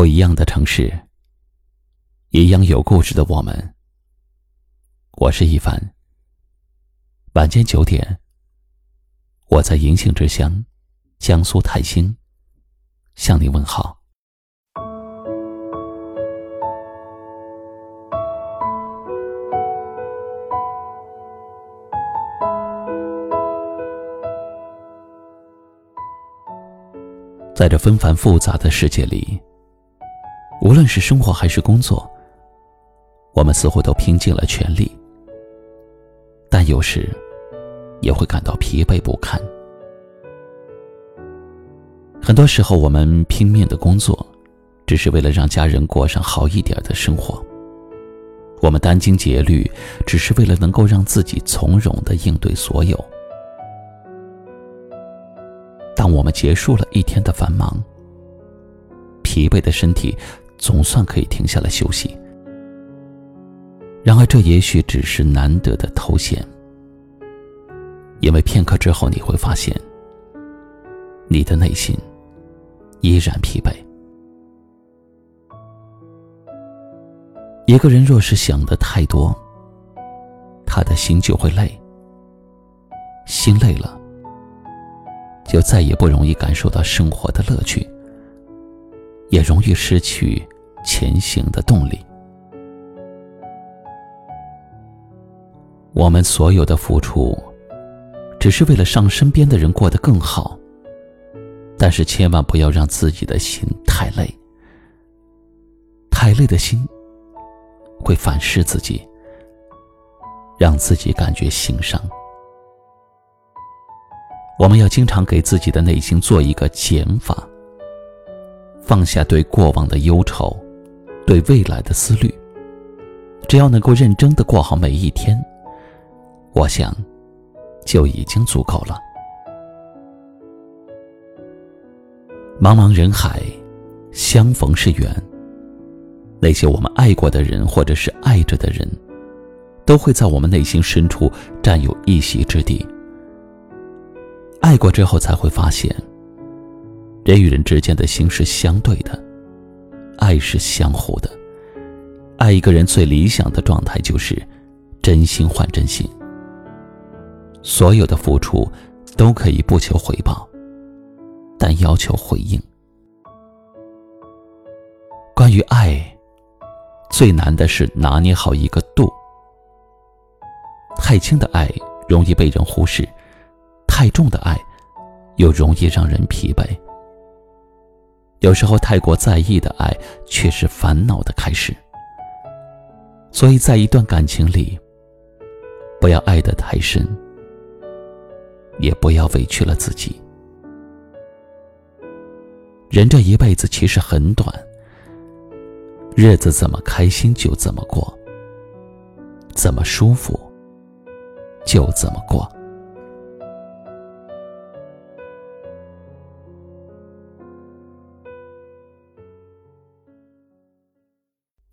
不一样的城市，一样有故事的我们。我是一凡。晚间九点，我在银杏之乡，江苏泰兴，向你问好。在这纷繁复杂的世界里，无论是生活还是工作，我们似乎都拼尽了全力，但有时也会感到疲惫不堪。很多时候，我们拼命的工作，只是为了让家人过上好一点的生活；我们殚精竭虑，只是为了能够让自己从容的应对所有。当我们结束了一天的繁忙，疲惫的身体总算可以停下来休息。然而，这也许只是难得的头衔，因为片刻之后你会发现，你的内心依然疲惫。一个人若是想的太多，他的心就会累，心累了。就再也不容易感受到生活的乐趣，也容易失去前行的动力。我们所有的付出，只是为了让身边的人过得更好。但是千万不要让自己的心太累，太累的心会反噬自己，让自己感觉心伤。我们要经常给自己的内心做一个减法，放下对过往的忧愁，对未来的思虑。只要能够认真的过好每一天，我想，就已经足够了。茫茫人海，相逢是缘。那些我们爱过的人，或者是爱着的人，都会在我们内心深处占有一席之地。爱过之后，才会发现，人与人之间的心是相对的，爱是相互的。爱一个人最理想的状态就是真心换真心，所有的付出都可以不求回报，但要求回应。关于爱，最难的是拿捏好一个度。太轻的爱容易被人忽视。太重的爱，又容易让人疲惫。有时候，太过在意的爱，却是烦恼的开始。所以在一段感情里，不要爱得太深，也不要委屈了自己。人这一辈子其实很短，日子怎么开心就怎么过，怎么舒服就怎么过。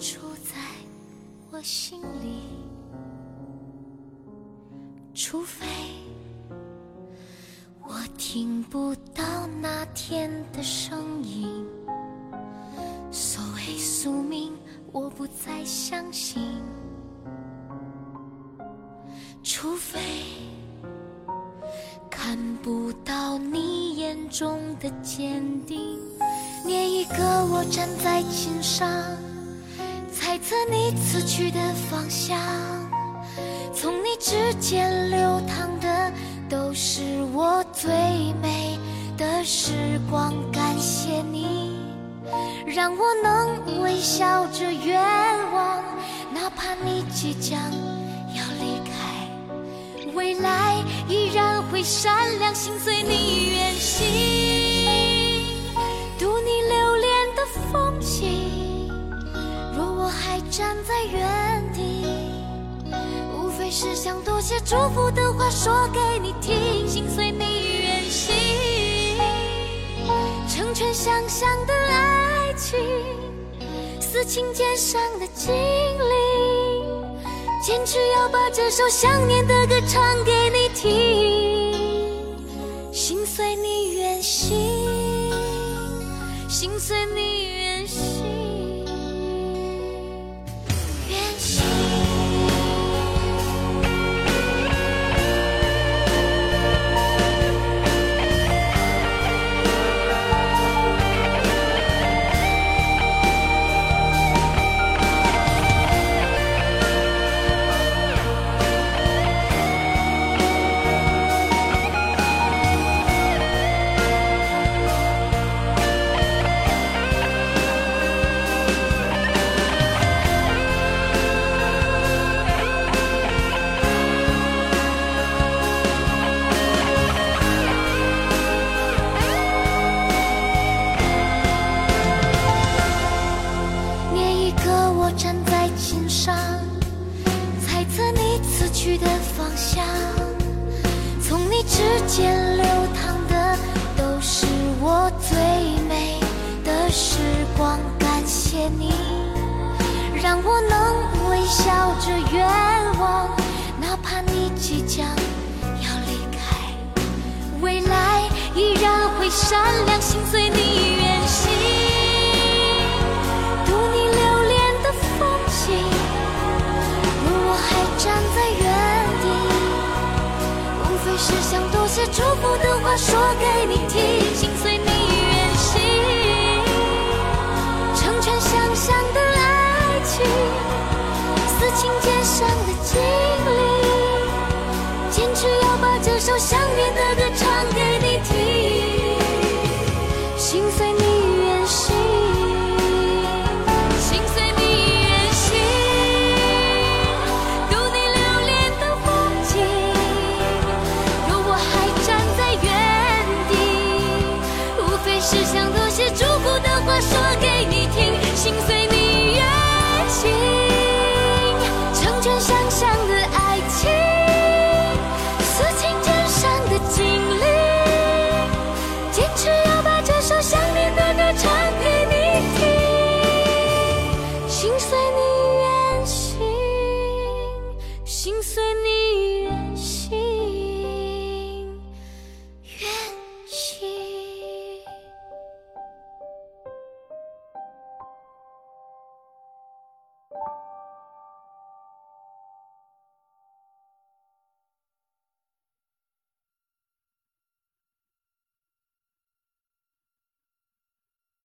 住在我心里，除非我听不到那天的声音。所谓宿命，我不再相信。除非看不到你眼中的坚定，捏一个我站在琴上。猜测你此去的方向，从你指尖流淌的都是我最美的时光。感谢你让我能微笑着远望，哪怕你即将要离开，未来依然会闪亮，心随你远行。在原地，无非是想多些祝福的话说给你听，心随你远行，成全想象的爱情。似琴键上的精灵，坚持要把这首想念的歌唱给你听。心随你远行，心随你指尖流淌的都是我最美的时光。感谢你，让我能微笑着愿望，哪怕你即将要离开，未来依然会闪亮，心随你。祝福的话说给你只想。